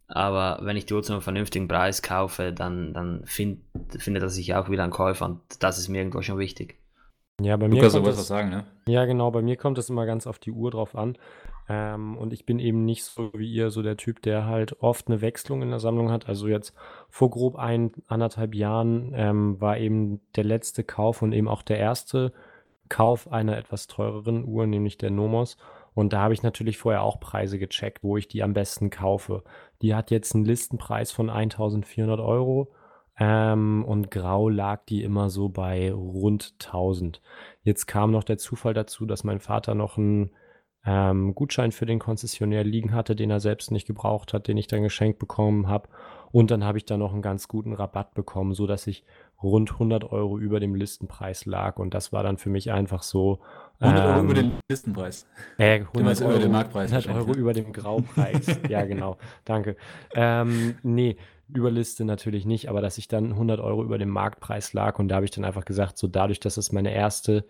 Aber wenn ich die Uhr zu einem vernünftigen Preis kaufe, dann, dann find, findet er sich auch wieder ein Käufer und das ist mir irgendwo schon wichtig. ja, bei mir Lukas, kommt wolltest was es, sagen, ne? ja genau, bei mir kommt es immer ganz auf die Uhr drauf an. Ähm, und ich bin eben nicht so wie ihr, so der Typ, der halt oft eine Wechslung in der Sammlung hat. Also jetzt vor grob ein, anderthalb Jahren ähm, war eben der letzte Kauf und eben auch der erste Kauf einer etwas teureren Uhr, nämlich der Nomos. Und da habe ich natürlich vorher auch Preise gecheckt, wo ich die am besten kaufe. Die hat jetzt einen Listenpreis von 1400 Euro. Ähm, und grau lag die immer so bei rund 1000. Jetzt kam noch der Zufall dazu, dass mein Vater noch einen ähm, Gutschein für den Konzessionär liegen hatte, den er selbst nicht gebraucht hat, den ich dann geschenkt bekommen habe. Und dann habe ich da noch einen ganz guten Rabatt bekommen, so dass ich rund 100 Euro über dem Listenpreis lag. Und das war dann für mich einfach so. 100 Euro ähm, über den Listenpreis. äh, Du 100 meinst über Euro, den Marktpreis 100 wahrscheinlich, Euro ne? über dem Graupreis. ja, genau. Danke. Ähm, nee, über Liste natürlich nicht, aber dass ich dann 100 Euro über dem Marktpreis lag und da habe ich dann einfach gesagt, so dadurch, dass es meine erste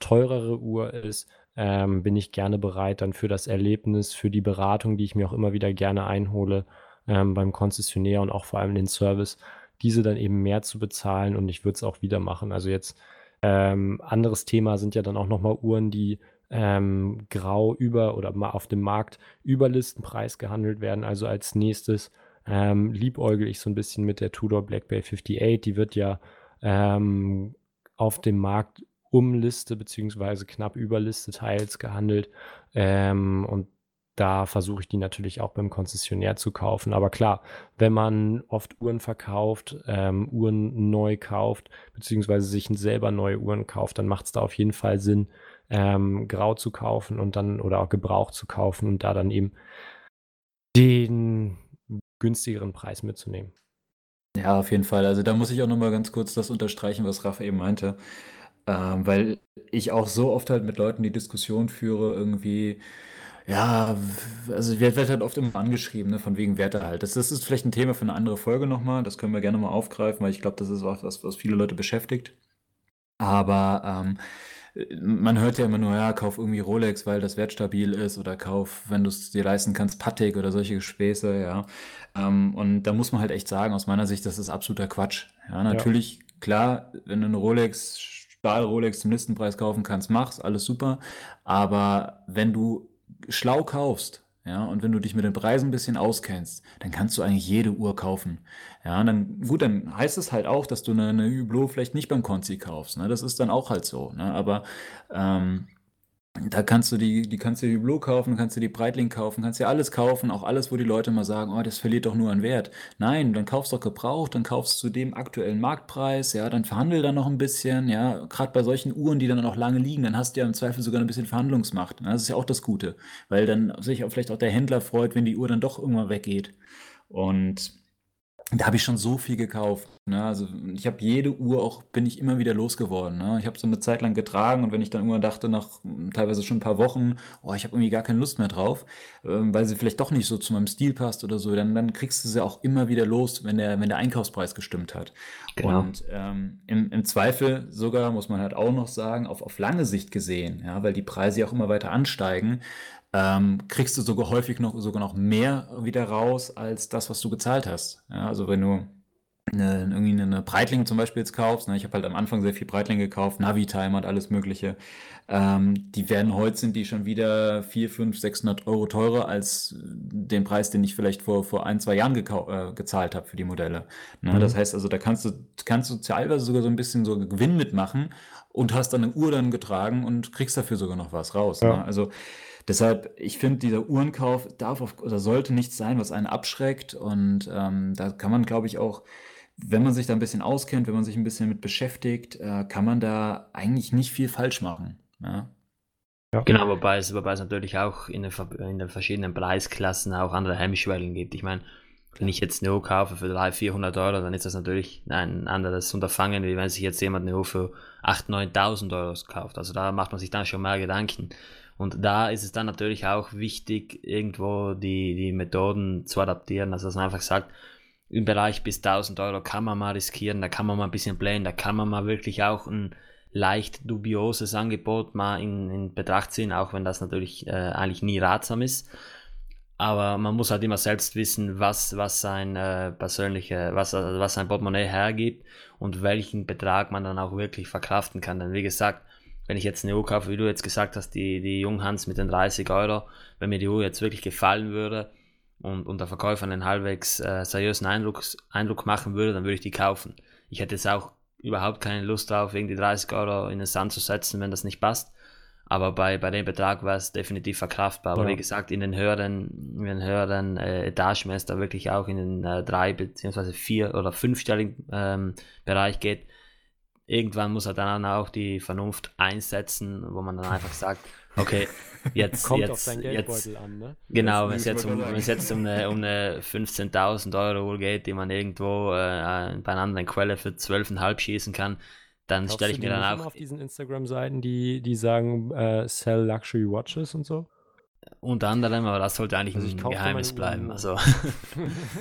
teurere Uhr ist, ähm, bin ich gerne bereit dann für das Erlebnis, für die Beratung, die ich mir auch immer wieder gerne einhole ähm, beim Konzessionär und auch vor allem den Service, diese dann eben mehr zu bezahlen und ich würde es auch wieder machen. Also jetzt ähm, anderes Thema sind ja dann auch nochmal Uhren, die ähm, grau über oder mal auf dem Markt über Listenpreis gehandelt werden. Also als nächstes ähm, liebäugel ich so ein bisschen mit der Tudor Black Bay 58. Die wird ja ähm, auf dem Markt um Liste beziehungsweise knapp über Liste teils gehandelt. Ähm, und da versuche ich die natürlich auch beim Konzessionär zu kaufen. Aber klar, wenn man oft Uhren verkauft, ähm, Uhren neu kauft, beziehungsweise sich selber neue Uhren kauft, dann macht es da auf jeden Fall Sinn, ähm, grau zu kaufen und dann oder auch gebraucht zu kaufen und da dann eben den günstigeren Preis mitzunehmen. Ja, auf jeden Fall. Also da muss ich auch noch mal ganz kurz das unterstreichen, was Rafa eben meinte. Ähm, weil ich auch so oft halt mit Leuten die Diskussion führe, irgendwie, ja, also ich werde werd halt oft immer angeschrieben, ne, von wegen Wertehalt. Das, das ist vielleicht ein Thema für eine andere Folge nochmal. Das können wir gerne mal aufgreifen, weil ich glaube, das ist auch was, was viele Leute beschäftigt. Aber ähm, man hört ja immer nur, ja, kauf irgendwie Rolex, weil das wertstabil ist oder kauf, wenn du es dir leisten kannst, Patek oder solche Späße, ja. Ähm, und da muss man halt echt sagen, aus meiner Sicht, das ist absoluter Quatsch. Ja, natürlich, klar, wenn du eine Rolex, Stahl-Rolex zum Listenpreis kaufen kannst, mach's, alles super. Aber wenn du schlau kaufst, ja, und wenn du dich mit den Preisen ein bisschen auskennst, dann kannst du eigentlich jede Uhr kaufen. Ja, dann, gut, dann heißt es halt auch, dass du eine, eine Hublot vielleicht nicht beim Konzi kaufst. Ne? Das ist dann auch halt so. Ne? Aber ähm, da kannst du die, die kannst du die Hublot kaufen, kannst du die Breitling kaufen, kannst dir alles kaufen, auch alles, wo die Leute mal sagen, oh, das verliert doch nur an Wert. Nein, dann kaufst du doch gebraucht, dann kaufst du dem aktuellen Marktpreis, ja, dann verhandel da noch ein bisschen, ja, gerade bei solchen Uhren, die dann auch lange liegen, dann hast du ja im Zweifel sogar ein bisschen Verhandlungsmacht. Ne? Das ist ja auch das Gute, weil dann sich auch vielleicht auch der Händler freut, wenn die Uhr dann doch irgendwann weggeht. Und da habe ich schon so viel gekauft. Ne? Also ich habe jede Uhr auch, bin ich immer wieder losgeworden. Ne? Ich habe so eine Zeit lang getragen und wenn ich dann irgendwann dachte, nach teilweise schon ein paar Wochen, oh, ich habe irgendwie gar keine Lust mehr drauf, ähm, weil sie vielleicht doch nicht so zu meinem Stil passt oder so, dann, dann kriegst du sie auch immer wieder los, wenn der, wenn der Einkaufspreis gestimmt hat. Genau. Und ähm, im, im Zweifel sogar, muss man halt auch noch sagen, auf, auf lange Sicht gesehen, ja, weil die Preise ja auch immer weiter ansteigen, ähm, kriegst du sogar häufig noch sogar noch mehr wieder raus als das, was du gezahlt hast. Ja, also wenn du eine, irgendwie eine Breitling zum Beispiel jetzt kaufst, ne, ich habe halt am Anfang sehr viel Breitling gekauft, Navi-Timer und alles Mögliche, ähm, die werden heute sind die schon wieder 4, 5, 600 Euro teurer als den Preis, den ich vielleicht vor, vor ein, zwei Jahren äh, gezahlt habe für die Modelle. Ne? Mhm. Das heißt also, da kannst du, kannst du teilweise sogar so ein bisschen so Gewinn mitmachen und hast dann eine Uhr dann getragen und kriegst dafür sogar noch was raus. Ja. Ne? Also Deshalb, ich finde, dieser Uhrenkauf darf auf, oder sollte nichts sein, was einen abschreckt. Und ähm, da kann man, glaube ich, auch wenn man sich da ein bisschen auskennt, wenn man sich ein bisschen mit beschäftigt, äh, kann man da eigentlich nicht viel falsch machen. Ja. Ja. Genau, wobei es, wobei es natürlich auch in den, in den verschiedenen Preisklassen auch andere Hemmschwellen gibt. Ich meine, wenn ich jetzt eine Uhr kaufe für 300, 400 Euro, dann ist das natürlich ein anderes Unterfangen, wie wenn sich jetzt jemand eine Uhr für 8.000, 9.000 Euro kauft. Also da macht man sich dann schon mehr Gedanken. Und da ist es dann natürlich auch wichtig, irgendwo die, die Methoden zu adaptieren. Also dass man einfach sagt, im Bereich bis 1000 Euro kann man mal riskieren, da kann man mal ein bisschen playen, da kann man mal wirklich auch ein leicht dubioses Angebot mal in, in Betracht ziehen, auch wenn das natürlich äh, eigentlich nie ratsam ist. Aber man muss halt immer selbst wissen, was, was sein äh, persönliche, was, was sein Portemonnaie hergibt und welchen Betrag man dann auch wirklich verkraften kann. Denn wie gesagt, wenn ich jetzt eine Uhr kaufe, wie du jetzt gesagt hast, die, die Junghans mit den 30 Euro, wenn mir die Uhr jetzt wirklich gefallen würde, und, und der Verkäufer einen halbwegs äh, seriösen Eindruck, Eindruck machen würde, dann würde ich die kaufen. Ich hätte jetzt auch überhaupt keine Lust darauf, irgendwie 30 Euro in den Sand zu setzen, wenn das nicht passt. Aber bei, bei dem Betrag war es definitiv verkraftbar. Aber ja. wie gesagt, in den höheren, in den höheren äh, Etagen, wenn es da wirklich auch in den äh, drei beziehungsweise vier oder fünfstelligen ähm, Bereich geht, irgendwann muss er dann auch die Vernunft einsetzen, wo man dann einfach sagt, okay, jetzt, Kommt jetzt, auf dein Geldbeutel jetzt, an, ne? Genau, wenn es jetzt, um, wenn es jetzt um eine, um eine 15.000 Euro Uhr geht, die man irgendwo äh, bei einer anderen Quelle für 12,5 schießen kann, dann stelle ich mir dann auch. auf diesen Instagram-Seiten, die, die sagen, äh, sell Luxury Watches und so? Unter anderem, aber das sollte eigentlich also ein Geheimnis bleiben. Also.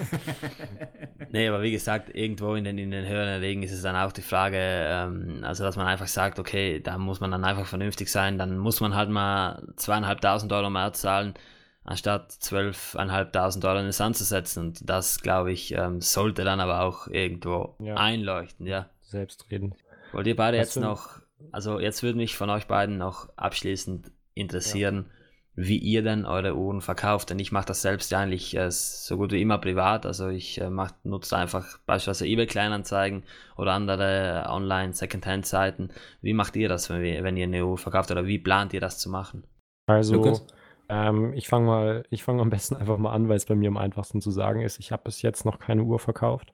nee, aber wie gesagt, irgendwo in den, in den höheren Regen ist es dann auch die Frage, ähm, also dass man einfach sagt, okay, da muss man dann einfach vernünftig sein, dann muss man halt mal zweieinhalbtausend Euro mehr zahlen, anstatt zwölfeinhalbtausend Euro in den Sand zu setzen. Und das, glaube ich, ähm, sollte dann aber auch irgendwo ja. einleuchten, ja. Selbstreden. Wollt ihr beide Was jetzt noch, also jetzt würde mich von euch beiden noch abschließend interessieren, ja wie ihr denn eure Uhren verkauft. Denn ich mache das selbst eigentlich äh, so gut wie immer privat. Also ich äh, nutze einfach beispielsweise eBay Kleinanzeigen oder andere Online Secondhand Seiten. Wie macht ihr das, wenn, wenn ihr eine Uhr verkauft oder wie plant ihr das zu machen? Also ähm, ich fange mal, ich fange am besten einfach mal an, weil es bei mir am einfachsten zu sagen ist. Ich habe bis jetzt noch keine Uhr verkauft.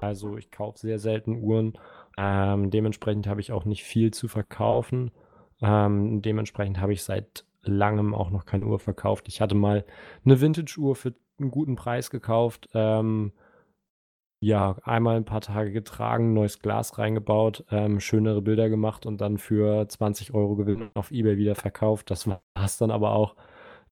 Also ich kaufe sehr selten Uhren. Ähm, dementsprechend habe ich auch nicht viel zu verkaufen. Ähm, dementsprechend habe ich seit langem auch noch keine Uhr verkauft. Ich hatte mal eine Vintage-Uhr für einen guten Preis gekauft. Ähm, ja, einmal ein paar Tage getragen, neues Glas reingebaut, ähm, schönere Bilder gemacht und dann für 20 Euro Gewinn auf Ebay wieder verkauft. Das war es dann aber auch.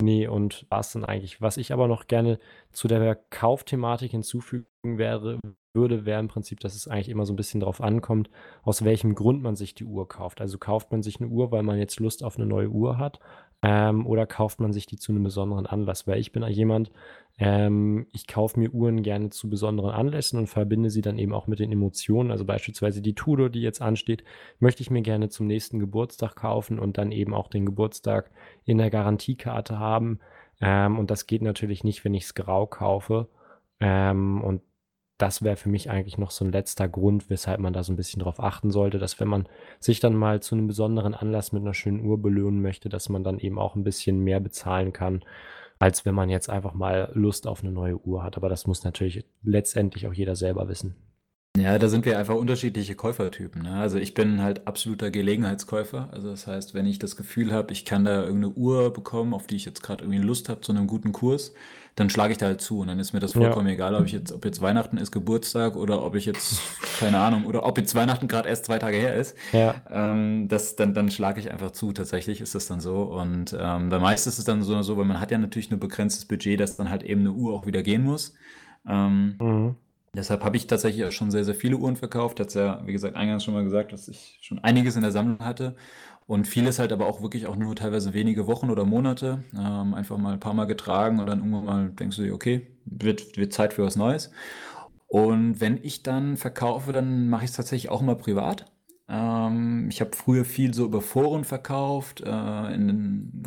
Nee, und war es dann eigentlich. Was ich aber noch gerne zu der Kaufthematik hinzufügen wäre, würde, wäre im Prinzip, dass es eigentlich immer so ein bisschen darauf ankommt, aus welchem Grund man sich die Uhr kauft. Also kauft man sich eine Uhr, weil man jetzt Lust auf eine neue Uhr hat ähm, oder kauft man sich die zu einem besonderen Anlass? Weil ich bin jemand, ähm, ich kaufe mir Uhren gerne zu besonderen Anlässen und verbinde sie dann eben auch mit den Emotionen. Also beispielsweise die Tudor, die jetzt ansteht, möchte ich mir gerne zum nächsten Geburtstag kaufen und dann eben auch den Geburtstag in der Garantiekarte haben. Ähm, und das geht natürlich nicht, wenn ich es grau kaufe. Ähm, und das wäre für mich eigentlich noch so ein letzter Grund, weshalb man da so ein bisschen drauf achten sollte, dass wenn man sich dann mal zu einem besonderen Anlass mit einer schönen Uhr belohnen möchte, dass man dann eben auch ein bisschen mehr bezahlen kann, als wenn man jetzt einfach mal Lust auf eine neue Uhr hat. Aber das muss natürlich letztendlich auch jeder selber wissen. Ja, da sind wir einfach unterschiedliche Käufertypen. Ne? Also ich bin halt absoluter Gelegenheitskäufer. Also das heißt, wenn ich das Gefühl habe, ich kann da irgendeine Uhr bekommen, auf die ich jetzt gerade irgendwie Lust habe, zu einem guten Kurs, dann schlage ich da halt zu. Und dann ist mir das vollkommen ja. egal, ob ich jetzt, ob jetzt Weihnachten ist, Geburtstag oder ob ich jetzt, keine Ahnung, oder ob jetzt Weihnachten gerade erst zwei Tage her ist. Ja. Ähm, das, dann, dann schlage ich einfach zu. Tatsächlich ist das dann so. Und ähm, bei meist ist es dann so, so, weil man hat ja natürlich nur begrenztes Budget, dass dann halt eben eine Uhr auch wieder gehen muss. Ähm, mhm. Deshalb habe ich tatsächlich auch schon sehr, sehr viele Uhren verkauft. Hat ja, wie gesagt, eingangs schon mal gesagt, dass ich schon einiges in der Sammlung hatte. Und vieles halt aber auch wirklich auch nur teilweise wenige Wochen oder Monate. Ähm, einfach mal ein paar Mal getragen und dann irgendwann mal denkst du dir, okay, wird, wird Zeit für was Neues. Und wenn ich dann verkaufe, dann mache ich es tatsächlich auch immer privat. Ähm, ich habe früher viel so über Foren verkauft. Äh,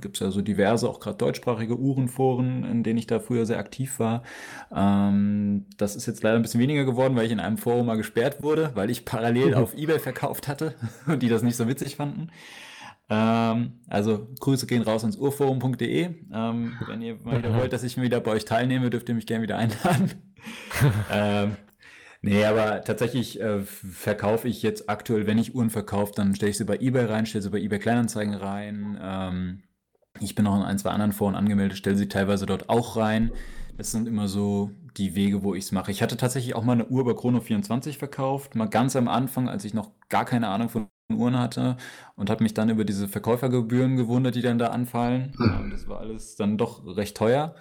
gibt es ja so diverse, auch gerade deutschsprachige Uhrenforen, in denen ich da früher sehr aktiv war. Ähm, das ist jetzt leider ein bisschen weniger geworden, weil ich in einem Forum mal gesperrt wurde, weil ich parallel auf eBay verkauft hatte und die das nicht so witzig fanden. Ähm, also Grüße gehen raus ans urforum.de. Ähm, wenn ihr mal wieder wollt, dass ich wieder bei euch teilnehme, dürft ihr mich gerne wieder einladen. ähm, Nee, aber tatsächlich äh, verkaufe ich jetzt aktuell, wenn ich Uhren verkaufe, dann stelle ich sie bei eBay rein, stelle sie bei eBay Kleinanzeigen rein. Ähm, ich bin auch in ein, zwei anderen Foren angemeldet, stelle sie teilweise dort auch rein. Das sind immer so die Wege, wo ich es mache. Ich hatte tatsächlich auch mal eine Uhr bei Chrono24 verkauft, mal ganz am Anfang, als ich noch gar keine Ahnung von Uhren hatte und habe mich dann über diese Verkäufergebühren gewundert, die dann da anfallen. Mhm. Das war alles dann doch recht teuer.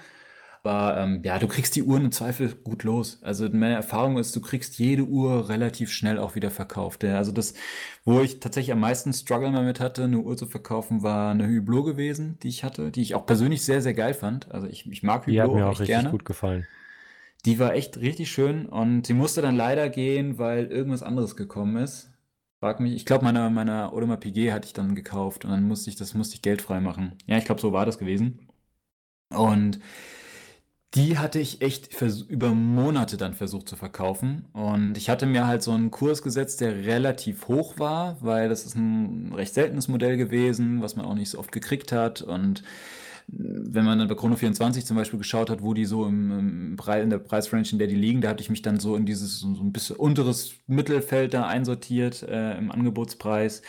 Aber ähm, ja, du kriegst die Uhren im Zweifel gut los. Also meine Erfahrung ist, du kriegst jede Uhr relativ schnell auch wieder verkauft. Ja, also das, wo ich tatsächlich am meisten Struggle damit hatte, eine Uhr zu verkaufen, war eine Hublot gewesen, die ich hatte, die ich auch persönlich sehr, sehr geil fand. Also ich, ich mag Hublot Die hat mir auch richtig gerne. gut gefallen. Die war echt richtig schön und sie musste dann leider gehen, weil irgendwas anderes gekommen ist. Frag mich, ich glaube, meine, meine Audemars Piguet hatte ich dann gekauft und dann musste ich, das musste ich geldfrei machen. Ja, ich glaube, so war das gewesen. Und die hatte ich echt über Monate dann versucht zu verkaufen. Und ich hatte mir halt so einen Kurs gesetzt, der relativ hoch war, weil das ist ein recht seltenes Modell gewesen, was man auch nicht so oft gekriegt hat. Und wenn man dann bei Chrono 24 zum Beispiel geschaut hat, wo die so im, im Preis, in der Preisrange, in der die liegen, da hatte ich mich dann so in dieses so ein bisschen unteres Mittelfeld da einsortiert äh, im Angebotspreis.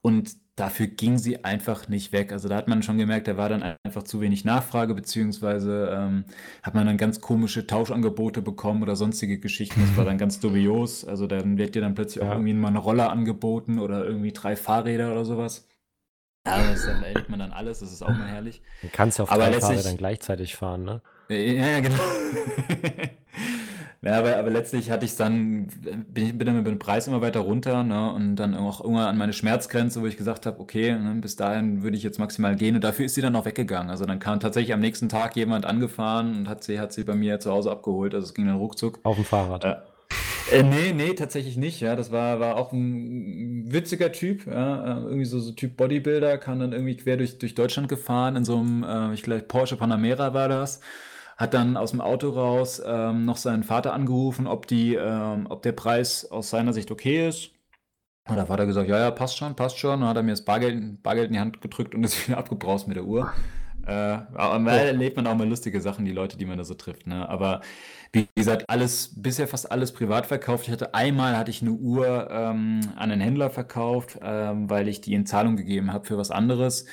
Und dafür ging sie einfach nicht weg. Also da hat man schon gemerkt, da war dann einfach zu wenig Nachfrage, beziehungsweise ähm, hat man dann ganz komische Tauschangebote bekommen oder sonstige Geschichten. Das war dann ganz dubios. Also dann wird dir dann plötzlich ja. auch irgendwie mal eine Roller angeboten oder irgendwie drei Fahrräder oder sowas. Ja, das dann erlebt man dann alles, das ist auch mal herrlich. Du kannst ja auf Aber drei Fahrrädern gleichzeitig fahren, ne? Ja, ja genau. Ja, aber, aber letztlich hatte ich dann, bin ich bin dann mit dem Preis immer weiter runter, ne, und dann auch irgendwann an meine Schmerzgrenze, wo ich gesagt habe, okay, ne, bis dahin würde ich jetzt maximal gehen und dafür ist sie dann auch weggegangen. Also dann kam tatsächlich am nächsten Tag jemand angefahren und hat sie, hat sie bei mir zu Hause abgeholt. Also es ging dann ruckzuck. Auf dem Fahrrad. Äh, äh, nee, nee, tatsächlich nicht. Ja, das war, war auch ein witziger Typ. Ja, äh, irgendwie so, so Typ Bodybuilder, kam dann irgendwie quer durch, durch Deutschland gefahren in so einem, äh, ich glaube, Porsche Panamera war das hat dann aus dem Auto raus ähm, noch seinen Vater angerufen, ob, die, ähm, ob der Preis aus seiner Sicht okay ist. Und der Vater gesagt, ja, ja, passt schon, passt schon. Und dann hat er mir das Bargeld, Bargeld in die Hand gedrückt und ist wieder abgebraust mit der Uhr. Äh, aber da erlebt man auch mal lustige Sachen, die Leute, die man da so trifft. Ne? Aber wie gesagt, alles, bisher fast alles privat verkauft. Ich hatte einmal hatte ich eine Uhr ähm, an einen Händler verkauft, ähm, weil ich die in Zahlung gegeben habe für was anderes.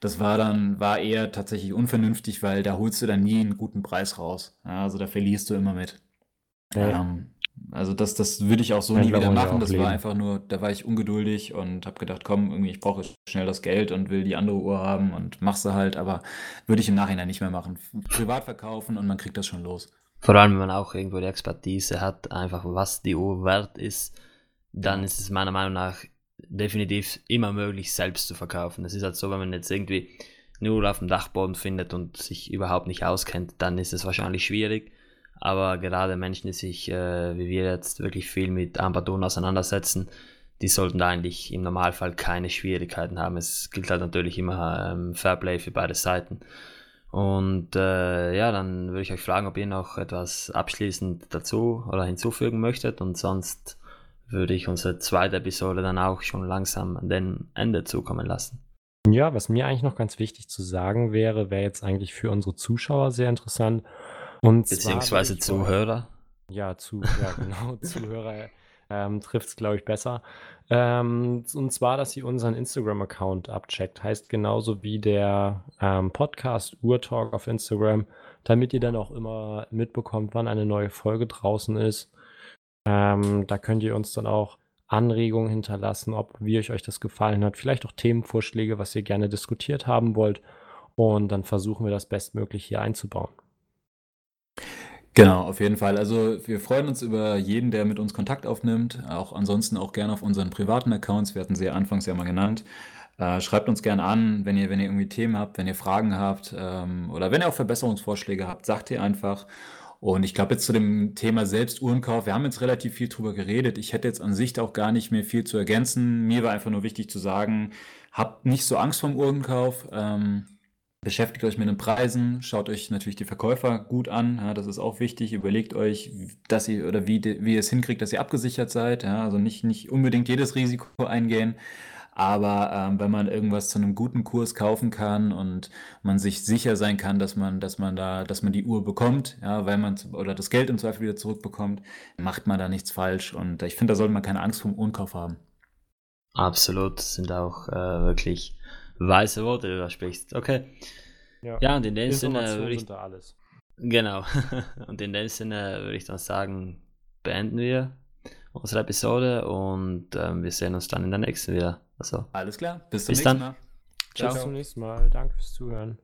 Das war dann, war eher tatsächlich unvernünftig, weil da holst du dann nie einen guten Preis raus. Ja, also da verlierst du immer mit. Ja. Ähm, also das, das würde ich auch so nie wieder machen. Das leben. war einfach nur, da war ich ungeduldig und habe gedacht, komm, irgendwie, ich brauche schnell das Geld und will die andere Uhr haben und machst du halt, aber würde ich im Nachhinein nicht mehr machen. Privat verkaufen und man kriegt das schon los. Vor allem, wenn man auch irgendwo die Expertise hat, einfach was die Uhr wert ist, dann ist es meiner Meinung nach definitiv immer möglich, selbst zu verkaufen. Es ist halt so, wenn man jetzt irgendwie nur auf dem Dachboden findet und sich überhaupt nicht auskennt, dann ist es wahrscheinlich schwierig. Aber gerade Menschen, die sich, äh, wie wir jetzt, wirklich viel mit Armbanduhren auseinandersetzen, die sollten da eigentlich im Normalfall keine Schwierigkeiten haben. Es gilt halt natürlich immer ähm, Fairplay für beide Seiten. Und äh, ja, dann würde ich euch fragen, ob ihr noch etwas abschließend dazu oder hinzufügen möchtet und sonst würde ich unsere zweite Episode dann auch schon langsam an den Ende zukommen lassen. Ja, was mir eigentlich noch ganz wichtig zu sagen wäre, wäre jetzt eigentlich für unsere Zuschauer sehr interessant. Und Beziehungsweise Zuhörer. Ja, zu, ja, genau, Zuhörer ähm, trifft es, glaube ich, besser. Ähm, und zwar, dass ihr unseren Instagram-Account abcheckt. Heißt genauso wie der ähm, Podcast Urtalk auf Instagram, damit ihr dann auch immer mitbekommt, wann eine neue Folge draußen ist. Ähm, da könnt ihr uns dann auch Anregungen hinterlassen, ob wie euch das gefallen hat. Vielleicht auch Themenvorschläge, was ihr gerne diskutiert haben wollt. Und dann versuchen wir das bestmöglich hier einzubauen. Genau, auf jeden Fall. Also wir freuen uns über jeden, der mit uns Kontakt aufnimmt. Auch ansonsten auch gerne auf unseren privaten Accounts. Wir hatten sie ja anfangs ja mal genannt. Äh, schreibt uns gerne an, wenn ihr, wenn ihr irgendwie Themen habt, wenn ihr Fragen habt ähm, oder wenn ihr auch Verbesserungsvorschläge habt, sagt ihr einfach. Und ich glaube jetzt zu dem Thema selbst Uhrenkauf, wir haben jetzt relativ viel drüber geredet. Ich hätte jetzt an sich auch gar nicht mehr viel zu ergänzen. Mir war einfach nur wichtig zu sagen, habt nicht so Angst vom Uhrenkauf. Ähm, beschäftigt euch mit den Preisen, schaut euch natürlich die Verkäufer gut an, ja, das ist auch wichtig. Überlegt euch, dass ihr oder wie, wie ihr es hinkriegt, dass ihr abgesichert seid. Ja, also nicht, nicht unbedingt jedes Risiko eingehen. Aber ähm, wenn man irgendwas zu einem guten Kurs kaufen kann und man sich sicher sein kann, dass man, dass man da, dass man die Uhr bekommt, ja, weil man oder das Geld im Zweifel wieder zurückbekommt, macht man da nichts falsch. Und ich finde, da sollte man keine Angst vor dem Unkauf haben. Absolut, sind auch äh, wirklich weiße Worte, die du da sprichst. Okay. Ja, ja und in dem Sinne würde ich. alles. Genau. und in dem Sinne würde ich dann sagen, beenden wir unsere Episode und ähm, wir sehen uns dann in der nächsten wieder. Also, Alles klar, bis zum bis nächsten dann. Mal. Ciao. Bis zum nächsten Mal. Danke fürs Zuhören.